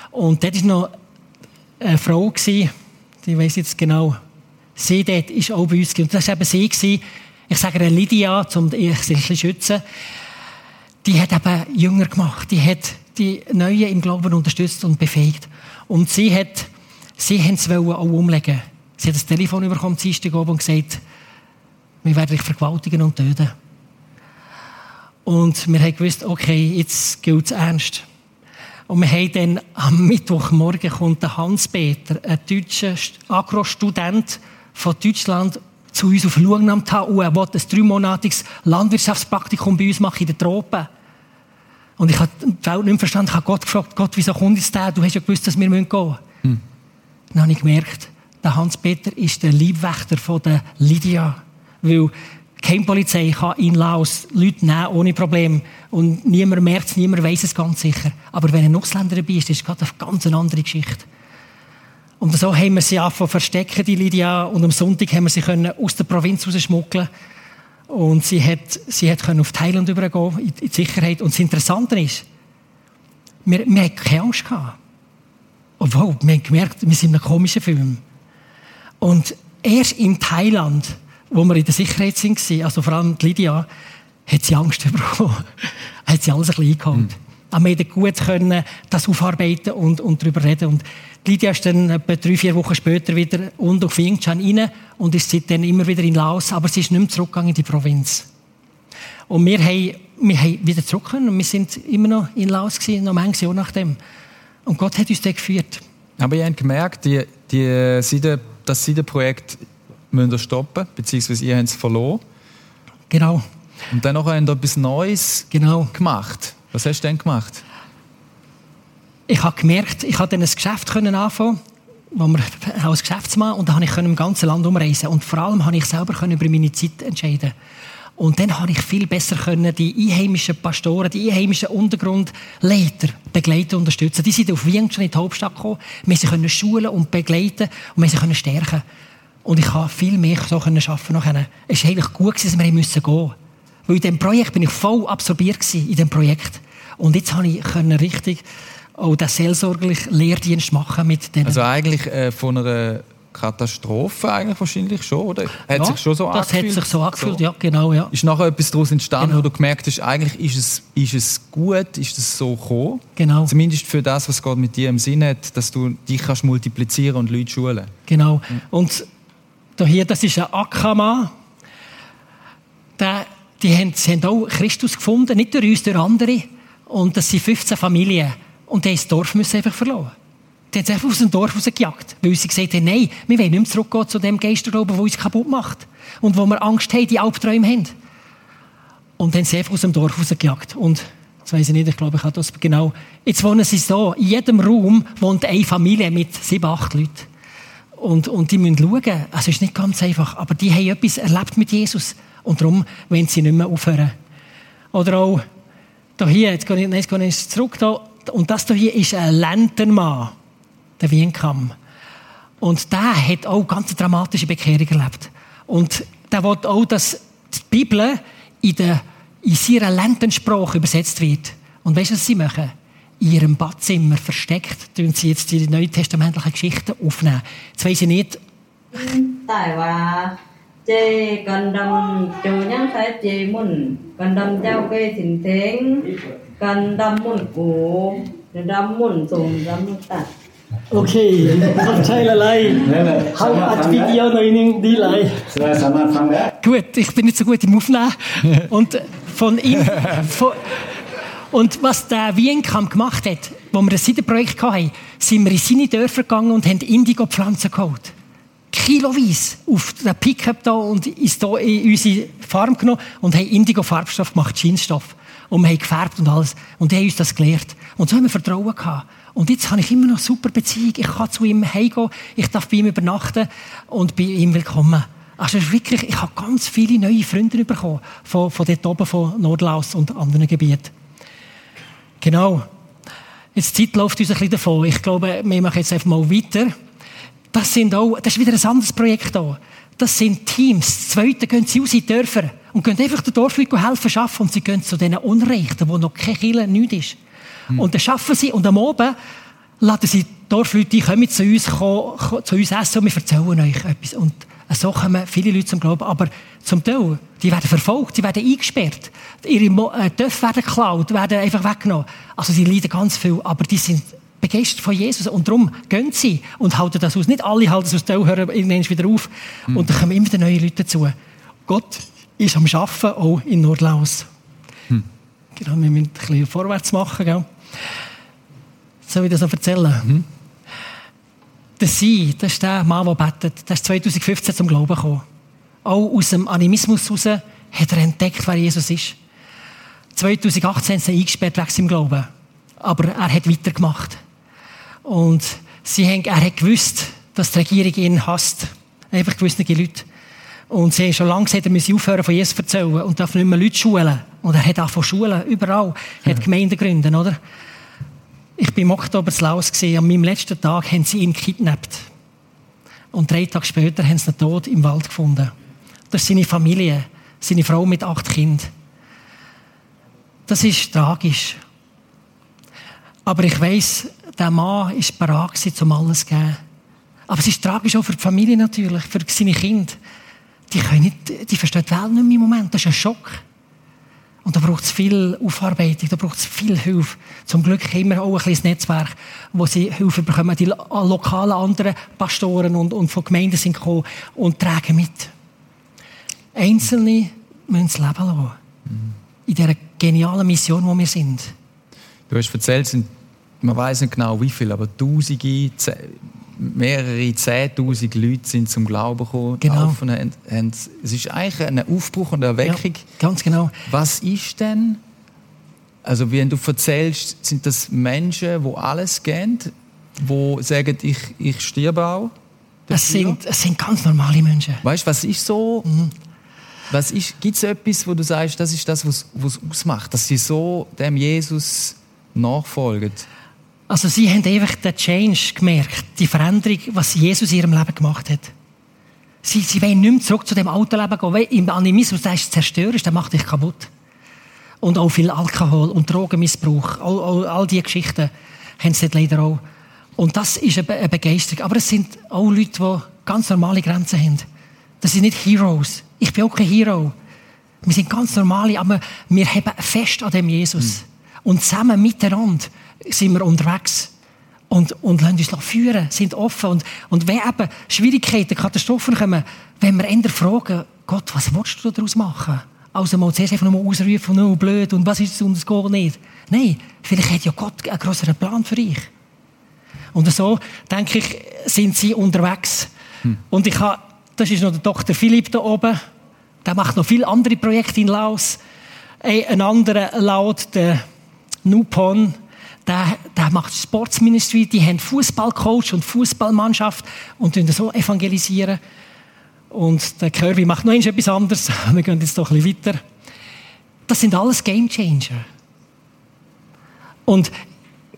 Und dort war noch eine Frau, gewesen, ich weiß jetzt genau, sie dort ist auch bei uns und das war eben sie gewesen, ich sage ihr Lydia, um sie ein bisschen schützen, die hat eben jünger gemacht, die hat die Neuen im Glauben unterstützt und befähigt. Und sie hat, sie haben es auch umlegen. Sie hat das Telefon bekommen, Dienstag oben und gesagt, wir werden dich vergewaltigen und töten. Und wir haben gewusst, okay, jetzt gilt es ernst. Und wir haben dann am Mittwochmorgen kommt Hans-Peter, ein deutscher Agro-Student von Deutschland, zu uns auf Schauen am TU. Er wollte ein dreimonatiges Landwirtschaftspraktikum bei uns machen in den Tropen. Und ich habe die Welt nicht verstanden. Ich habe Gott gefragt, Gott, wieso kommt jetzt der? Du hast ja gewusst, dass wir gehen müssen. Hm. Dann habe ich gemerkt, der Hans-Peter ist der Liebwächter von der Lydia. Weil keine Polizei kann in Laos Leute nehmen ohne Problem. Und niemand merkt es, niemand weiß es ganz sicher. Aber wenn ein Ausländer dabei ist, ist es gerade eine ganz andere Geschichte. Und so haben wir sie angefangen verstecken, die Lydia. Und am Sonntag haben wir sie können aus der Provinz rausschmuggeln. Und sie hat, sie hat können auf Thailand übergehen, in, die Sicherheit. Und das Interessante ist, wir, wir hatten keine Angst. Gehabt. Obwohl, wir haben gemerkt, wir sind in einem komischen Film. Und erst in Thailand wo wir in der Sicherheit waren, also vor allem Lydia, hat sie Angst (laughs) bekommen. hat sie alles ein bisschen eingeholt. Mhm. Aber wir gut können das aufarbeiten und, und darüber reden. Und die Lydia ist dann etwa drei, vier Wochen später wieder und auf Vientiane rein und ist seitdem immer wieder in Laos, aber sie ist nicht mehr zurückgegangen in die Provinz. Und wir haben, wir haben wieder zurück können und wir sind immer noch in Laos gewesen, noch manches Jahr nachdem. Und Gott hat uns da geführt. Aber ihr habt gemerkt, die, die Seite, das Seidenprojekt müsst ihr stoppen, beziehungsweise ihr habt es verloren. Genau. Und dann habt ihr etwas Neues genau. gemacht. Was hast du denn gemacht? Ich habe gemerkt, ich konnte ein Geschäft können anfangen, wo wir als Geschäftsmann und da konnte ich im ganzen Land umreisen und vor allem konnte ich selber über meine Zeit entscheiden. Und dann konnte ich viel besser die einheimischen Pastoren, die einheimischen Untergrundleiter begleiten und unterstützen. Die sind auf Wien schon in die Hauptstadt gekommen. Wir können schulen und begleiten und wir können stärken. Und ich habe viel mehr so arbeiten. Es war eigentlich gut, dass wir gehen mussten. Weil in diesem Projekt bin ich voll absorbiert in diesem Projekt. Und jetzt konnte ich richtig auch den seelsorglichen Lehrdienst machen mit denen. Also eigentlich äh, von einer Katastrophe eigentlich wahrscheinlich schon, oder? Hat ja, sich schon so das angefühlt? hat sich so angefühlt, so. ja, genau, ja. Ist nachher etwas daraus entstanden, genau. wo du gemerkt hast, eigentlich ist es, ist es gut, ist es so gekommen? Genau. Zumindest für das, was Gott mit dir im Sinn hat, dass du dich kannst multiplizieren und Leute schulen. Genau. Und hier, das ist ein Ackermann. Der, die haben, sie haben auch Christus gefunden, nicht durch uns, durch andere. Und das sind 15 Familien. Und die das Dorf müssen einfach verloren. Die haben es einfach aus dem Dorf rausgejagt. Weil sie gesagt haben, nein, wir wollen nicht mehr zurückgehen zu dem Geisterroben, der uns kaputt macht. Und wo wir Angst haben, die Albträume haben. Und haben sie einfach aus dem Dorf rausgejagt. Und, jetzt weiss ich nicht, ich glaube, ich habe das genau. Jetzt wohnen sie so. In jedem Raum wohnt eine Familie mit sieben, acht Leuten. Und, und die müssen schauen. Also, ist nicht ganz einfach. Aber die haben etwas erlebt mit Jesus. Und darum wollen sie nicht mehr aufhören. Oder auch, da hier, jetzt gehe ich, jetzt gehe ich zurück da. Und das hier ist ein Lanternmann, der Wienkamm. Und der hat auch ganz dramatische Bekehrung erlebt. Und der will auch, dass die Bibel in, der, in seiner Ländensprache übersetzt wird. Und weißt du, was sie machen? In ihrem Badzimmer versteckt tun sie jetzt die neutestamentlichen Geschichten aufnehmen. Jetzt weiss ich nicht chê cần đầm chủ nhân phải chê mùn cần đầm trao kê thỉnh thேงcần đầm mùn cũ đầm mùn sùng đầm mùn tạt โอเคเข้าใจละเลยเขาอัดวิดีโอหน่อยนึงดีเลย Gut, ich bin nicht so gut im Aufnehmen. (laughs) Und von ihm, von, und was der Wienkamp gemacht hat, wo wir das Siederprojekt hatten, sind wir in seine Dörfer gegangen und haben Indigo-Pflanzen geholt. Kiloweise auf den Pickup da und ist da in unsere Farm genommen und haben Indigo-Farbstoff gemacht, Jeansstoff. Und wir haben gefärbt und alles. Und die haben uns das gelehrt. Und so haben wir Vertrauen gehabt. Und jetzt habe ich immer noch super Beziehung. Ich kann zu ihm heimgehen, ich darf bei ihm übernachten und bei ihm willkommen. Also wirklich, ich habe ganz viele neue Freunde bekommen, von, von dort oben, von Nordlaus und anderen Gebieten. Genau. Jetzt die Zeit läuft uns ein bisschen davon. Ich glaube, wir machen jetzt einfach mal weiter. Das sind auch, das ist wieder ein anderes Projekt da. Das sind Teams. Das zweite gehen sie aus in die Dörfer und gehen einfach den Dorfleuten helfen, schaffen und sie gehen zu den Unrechten, wo noch kein Killer nichts ist. Mhm. Und dann schaffen sie und am Abend laden sie die Dorfleute, die kommen zu uns, kommen, zu uns essen und wir erzählen euch etwas. Und so kommen viele Leute zum Glauben. Aber zum Teil, die werden verfolgt, die werden eingesperrt. Ihre äh, Dörfer werden geklaut, werden einfach weggenommen. Also sie leiden ganz viel, aber die sind begeistert von Jesus. Und darum gehen sie und halten das aus. Nicht alle halten es aus, die hören irgendwann wieder auf. Mhm. Und dann kommen immer wieder neue Leute dazu. Gott ist am Arbeiten, auch in Nordlaus. Mhm. Genau, wir müssen ein bisschen vorwärts machen. Gell? Soll ich das noch erzählen? Mhm. Der Sie, das ist der Mann, der betet, der ist 2015 zum Glauben gekommen. Auch aus dem Animismus heraus hat er entdeckt, wer Jesus ist. 2018 sind sie eingesperrt wegen seinem Glauben. Aber er hat weitergemacht. Und sie haben, er hat gewusst, dass die Regierung ihn hasst. Einfach gewisse Leute. Und sie haben schon lange gesagt, er müsse aufhören, von Jesus zu erzählen und darf nicht mehr Leute schulen. Und er hat auch von Schulen, überall. Er hat Gemeinden gründen, oder? Ich war im Oktober zu Laos gesehen. An meinem letzten Tag haben sie ihn kidnappt. Und drei Tage später haben sie ihn tot im Wald gefunden. Das ist seine Familie. Seine Frau mit acht Kindern. Das ist tragisch. Aber ich weiss, der Mann war bereit, um alles zu geben. Aber es ist tragisch auch für die Familie natürlich, für seine Kinder. Die, können nicht, die verstehen die Welt nicht mehr im Moment. Das ist ein Schock. Und da braucht es viel Aufarbeitung, da braucht es viel Hilfe. Zum Glück haben wir auch ein kleines Netzwerk, wo sie Hilfe bekommen. Die lokalen anderen Pastoren und, und von Gemeinden sind gekommen und tragen mit. Einzelne müssen das Leben lassen. Mhm. In dieser genialen Mission, wo wir sind. Du hast erzählt, sind, man weiß nicht genau wie viel, aber Tausende, mehrere Zehntausend Leute sind zum Glauben gekommen. Genau. Haben, haben, es ist eigentlich ein Aufbruch und eine Erweckung. Ja, ganz genau. Was ist denn, also wie du erzählst, sind das Menschen, die alles gehen, die sagen, ich, ich sterbe auch? Es sind, es sind ganz normale Menschen. Weißt du, was ist so? Mhm. Gibt es etwas, wo du sagst, das ist das, was es ausmacht, dass sie so dem Jesus nachfolgen? Also sie haben einfach den Change gemerkt, die Veränderung, was Jesus in ihrem Leben gemacht hat. Sie, sie wollen nicht mehr zurück zu dem alten Leben gehen. Weil Im Animismus, der ist zerstörerisch, der macht dich kaputt. Und auch viel Alkohol und Drogenmissbrauch, all, all, all diese Geschichten haben sie leider auch. Und das ist eine Begeisterung. Aber es sind auch Leute, die ganz normale Grenzen haben. Das sind nicht Heroes. Ich bin auch kein Hero. Wir sind ganz normale, aber wir haben fest an dem Jesus. Mhm. Und zusammen miteinander sind wir unterwegs und, und lassen uns führen, sind offen. Und, und wenn eben Schwierigkeiten, Katastrophen kommen, wenn wir eher fragen, Gott, was willst du daraus machen? Also mal zuerst einfach nur ausrufen, nur blöd und was ist es und es geht nicht. Nein, vielleicht hat ja Gott einen größeren Plan für dich. Und so, denke ich, sind sie unterwegs. Hm. Und ich habe, das ist noch der Dr. Philipp da oben, der macht noch viele andere Projekte in Laos. Ein anderer laut, der Nupon, der, der macht Sportsministry, die haben Fußballcoach und Fußballmannschaft und so evangelisieren. Und der Kirby macht noch etwas anderes. (laughs) Wir gehen jetzt doch ein bisschen weiter. Das sind alles Game Changer. Und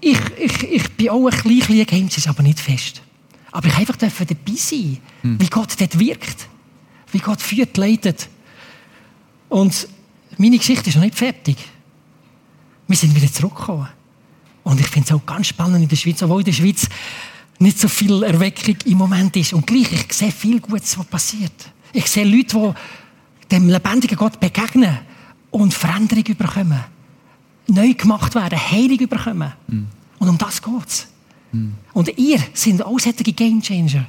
ich, ich, ich bin auch ein kleiner Game Changer, aber nicht fest. Aber ich einfach dürfen dabei sein, wie Gott dort wirkt. Wie Gott führt, leitet. Und meine Geschichte ist noch nicht fertig. Wir sind wieder zurückgekommen. Und ich finde es auch ganz spannend in der Schweiz, obwohl in der Schweiz nicht so viel Erweckung im Moment ist. Und gleich, ich sehe viel Gutes, was passiert. Ich sehe Leute, die dem lebendigen Gott begegnen und Veränderung bekommen. Neu gemacht werden, Heilung bekommen. Mm. Und um das geht es. Mm. Und ihr seid auch solche Game Changer.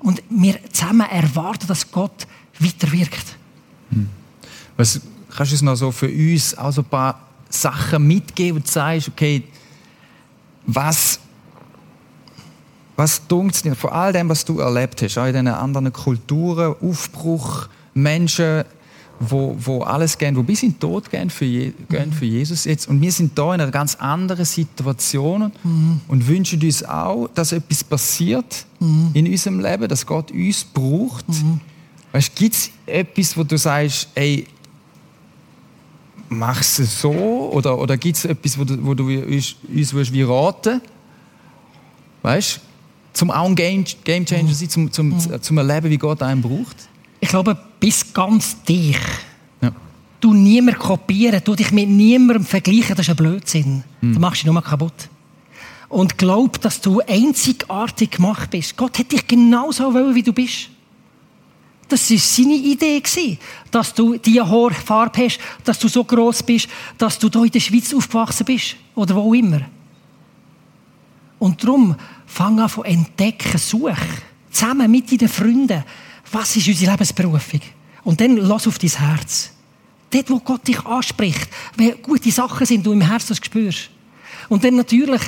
Und wir zusammen erwarten, dass Gott weiterwirkt. Mm. Was kannst du uns noch so für uns auch so ein paar Sachen mitgeben, wo du sagst, okay, was, was es dir von all dem, was du erlebt hast, auch in diesen anderen Kulturen, Aufbruch, Menschen, wo, wo alles gehen, wo bis in den Tod gehen für, Je gehen für Jesus jetzt. Und wir sind da in einer ganz anderen Situation mhm. und wünschen uns auch, dass etwas passiert mhm. in unserem Leben, dass Gott uns braucht. Mhm. Weißt, gibt es etwas, wo du sagst, ey, machst du es so? Oder, oder gibt es etwas, wo du, wo du uns, uns wie raten Weißt du? Zum auch ein Game, Game Changer sein, zum, zum, mhm. zum Erleben, wie Gott einen braucht? Ich glaube, bis ganz dich. Ja. Du niemand kopieren, du dich mit niemandem vergleichen, das ist ein Blödsinn. Mhm. Du machst dich nur kaputt. Und glaub, dass du einzigartig gemacht bist. Gott hat dich genauso wollen, wie du bist. Das war seine Idee, dass du diese Haarfarbe hast, dass du so groß bist, dass du hier in der Schweiz aufgewachsen bist. Oder wo auch immer. Und darum, fang an zu entdecken, such. Zusammen mit deinen Freunden. Was ist unsere Lebensberufung? Und dann lass auf dein Herz. Dort, wo Gott dich anspricht, wenn gute Sachen sind, du im Herzen das spürst. Und dann natürlich,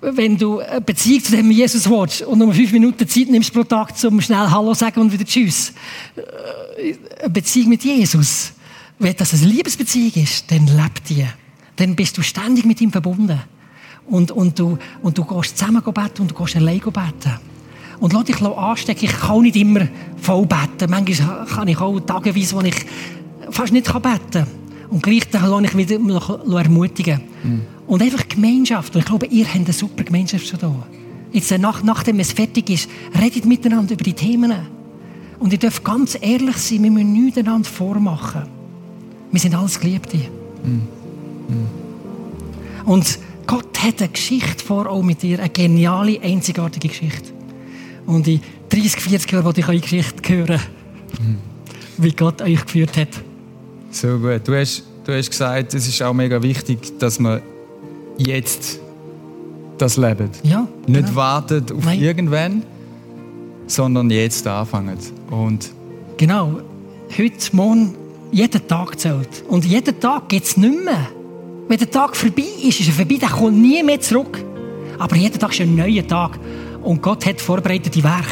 wenn du eine Beziehung zu dem Jesus willst und nur fünf Minuten Zeit nimmst pro Tag, um schnell Hallo sagen und wieder Tschüss. Äh, eine Beziehung mit Jesus. Wenn das eine Liebesbeziehung ist, dann lebt die. Dann bist du ständig mit ihm verbunden. Und, und, du, und du gehst zusammen beten und du gehst allein beten. Und lass dich anstecken. Ich kann nicht immer voll beten. Manchmal kann ich auch tageweise, wo ich fast nicht beten kann. Und gleich lasse ich mich wieder ermutigen. Mhm. Und einfach Gemeinschaft. Und ich glaube, ihr habt eine super Gemeinschaft schon da. Jetzt, äh, nach, nachdem es fertig ist, redet miteinander über die Themen. Und ihr dürft ganz ehrlich sein, wir müssen nichts einander vormachen. Wir sind alles Geliebte. Mm. Mm. Und Gott hat eine Geschichte vor, auch mit dir, eine geniale, einzigartige Geschichte. Und in 30, 40 Jahren wollte ich eure Geschichte hören, mm. wie Gott euch geführt hat. So gut. Du hast, du hast gesagt, es ist auch mega wichtig, dass man jetzt das leben. Ja, genau. Nicht wartet auf Nein. irgendwann, sondern jetzt anfangen. Und genau. Heute, morgen, jeden Tag zählt. Und jeden Tag geht es nicht mehr. Wenn der Tag vorbei ist, ist er vorbei, der kommt nie mehr zurück. Aber jeden Tag ist ein neuer Tag. Und Gott hat vorbereitete Werke.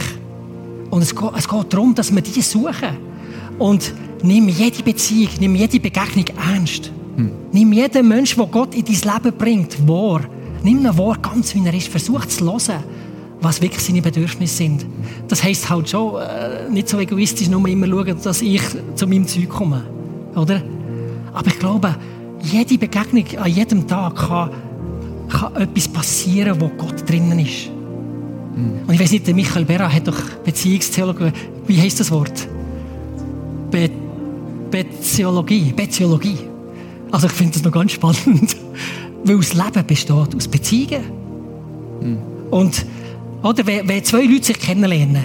Und es geht, es geht darum, dass wir die suchen. Und nimm jede Beziehung, nimm jede Begegnung ernst. Hm. Nimm jeden Menschen, der Gott in dein Leben bringt, wahr. Nimm ihn wahr, ganz wie er ist. Versuch zu hören, was wirklich seine Bedürfnisse sind. Das heisst halt schon, äh, nicht so egoistisch nur immer schauen, dass ich zu meinem Zeug komme. Oder? Aber ich glaube, jede Begegnung an jedem Tag kann, kann etwas passieren, wo Gott drinnen ist. Mhm. Und ich weiß nicht, der Michael Berra hat doch Beziehungstheologie. Wie heißt das Wort? Be Beziologie. Beziologie. Also ich finde das noch ganz spannend, (laughs) weil das Leben besteht aus Beziehungen. Mhm. Und oder, wenn, wenn zwei Leute sich kennenlernen,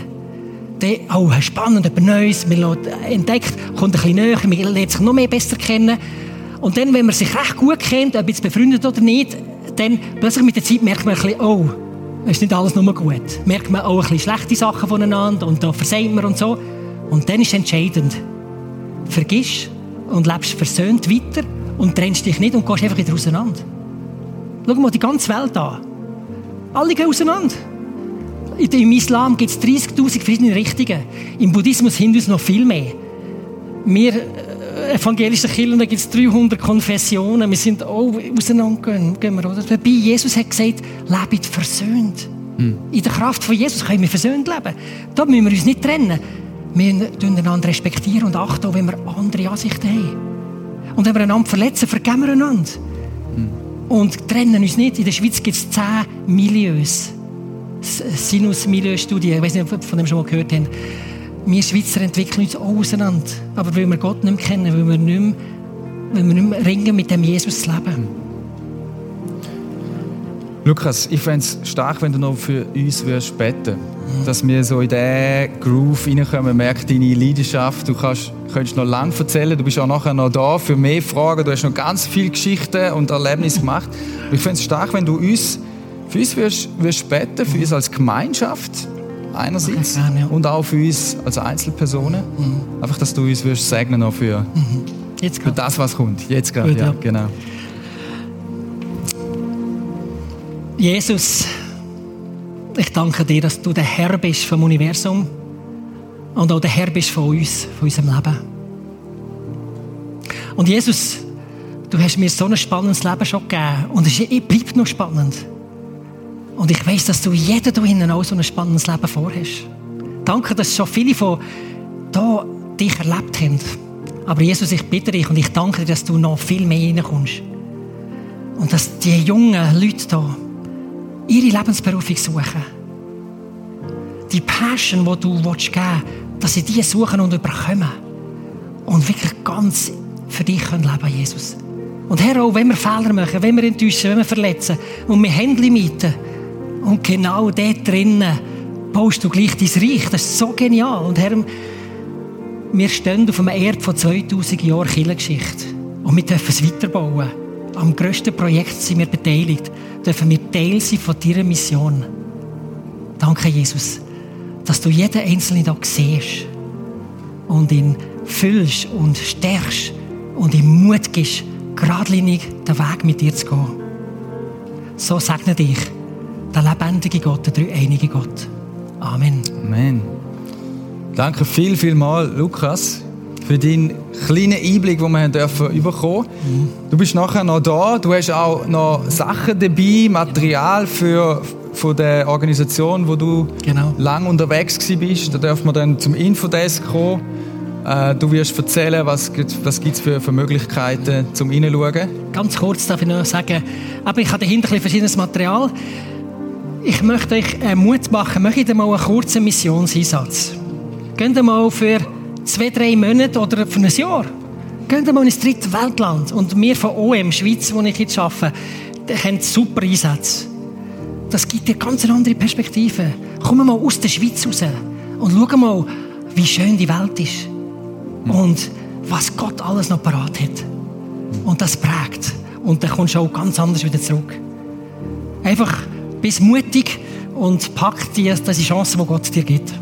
dann, oh, spannend, etwas Neues, man entdeckt, kommt ein bisschen näher, man lernt sich noch mehr besser kennen. Und dann, wenn man sich recht gut kennt, ob jetzt befreundet oder nicht, dann plötzlich mit der Zeit merkt man ein bisschen, oh, es ist nicht alles nur gut. Merkt man auch ein bisschen schlechte Sachen voneinander und da versagt man und so. Und dann ist entscheidend, vergiss und lebst versöhnt weiter und trennst dich nicht und gehst einfach wieder auseinander. Schau mal die ganze Welt an. Alle gehen auseinander. Im Islam gibt es 30.000 verschiedene Richtungen. Im Buddhismus, Hindus noch viel mehr. Wir äh, evangelischen Kirchen, da gibt es 300 Konfessionen. Wir sind auch auseinander gehen wir, oder? Dabei, Jesus hat gesagt, lebt versöhnt. Hm. In der Kraft von Jesus können wir versöhnt leben. Da müssen wir uns nicht trennen. Wir müssen einander respektieren und achten, wenn wir andere Ansichten haben. Und wenn wir einander verletzen, vergeben wir einander. Mhm. Und trennen uns nicht. In der Schweiz gibt es zehn Milieus. Sinus-Milieu-Studie, ich weiß nicht, ob von dem schon mal gehört habt. Wir Schweizer entwickeln uns auch auseinander. Aber weil wir Gott nicht mehr kennen, weil wir nicht mehr, weil wir nicht mehr ringen, mit dem Jesus zu leben. Lukas, ich fände es stark, wenn du noch für uns würdest beten Dass wir so in diesen Groove reinkommen. Merk deine Leidenschaft. Du kannst, könntest noch lange erzählen. Du bist auch nachher noch da für mehr Fragen. Du hast noch ganz viele Geschichten und Erlebnisse gemacht. ich fände es stark, wenn du uns, für uns würdest, würdest beten, für uns als Gemeinschaft einerseits gerne, ja. und auch für uns als Einzelpersonen. Einfach, dass du uns würdest segnen auch für, Jetzt für das, was kommt. Jetzt gerade, ja. genau. Jesus, ich danke dir, dass du der Herr bist vom Universum und auch der Herr bist von uns, von unserem Leben. Und Jesus, du hast mir so ein spannendes Leben schon gegeben und es bleibt noch spannend. Und ich weiß, dass du jeden da hinten auch so ein spannendes Leben vorhast. Danke, dass schon viele von da dich erlebt haben. Aber Jesus, ich bitte dich und ich danke dir, dass du noch viel mehr reinkommst. Und dass die jungen Leute da ihre Lebensberufung suchen. Die Passion, die du geben willst, dass sie die suchen und überkommen. Und wirklich ganz für dich können leben, Jesus. Und Herr, auch wenn wir Fehler machen, wenn wir enttäuschen, wenn wir verletzen und wir haben Limiten. Und genau dort drinnen baust du gleich dein Reich. Das ist so genial. Und Herr, wir stehen auf einem Erd von 2000 Jahren Kirchengeschichte. Und wir dürfen es weiterbauen. Am grössten Projekt sind wir beteiligt. Dürfen wir Teil sein von deiner Mission. Danke, Jesus, dass du jeden Einzelnen da siehst und ihn füllst und stärkst und ihm Mut gibst, geradlinig den Weg mit dir zu gehen. So segne dich, der lebendige Gott, der dreieinige Gott. Amen. Amen. Danke viel, viel mal, Lukas, für deinen kleinen Einblick, den wir haben dürfen bekommen. Du bist nachher noch da. Du hast auch noch Sachen dabei, Material für von der Organisation, wo du Genau. lang unterwegs bist. Da dürfen wir dann zum Infodesk kommen. Äh, du wirst erzählen, was gibt es was für, für Möglichkeiten zum Reinschauen. Ganz kurz darf ich noch sagen, aber ich habe dahinter ein bisschen verschiedenes Material. Ich möchte euch äh, Mut machen, möchte ich mal einen kurzen Missionseinsatz. Geht mal für zwei, drei Monate oder für ein Jahr. Geht mal ins dritte Weltland. Und wir von OM Schweiz, wo ich jetzt arbeite, die haben super Einsätze. Das gibt dir ganz andere Perspektive. Komm mal aus der Schweiz raus und schau mal, wie schön die Welt ist. Und was Gott alles noch parat hat. Und das prägt. Und dann kommst du auch ganz anders wieder zurück. Einfach bist mutig und pack die, diese Chance, die Gott dir gibt.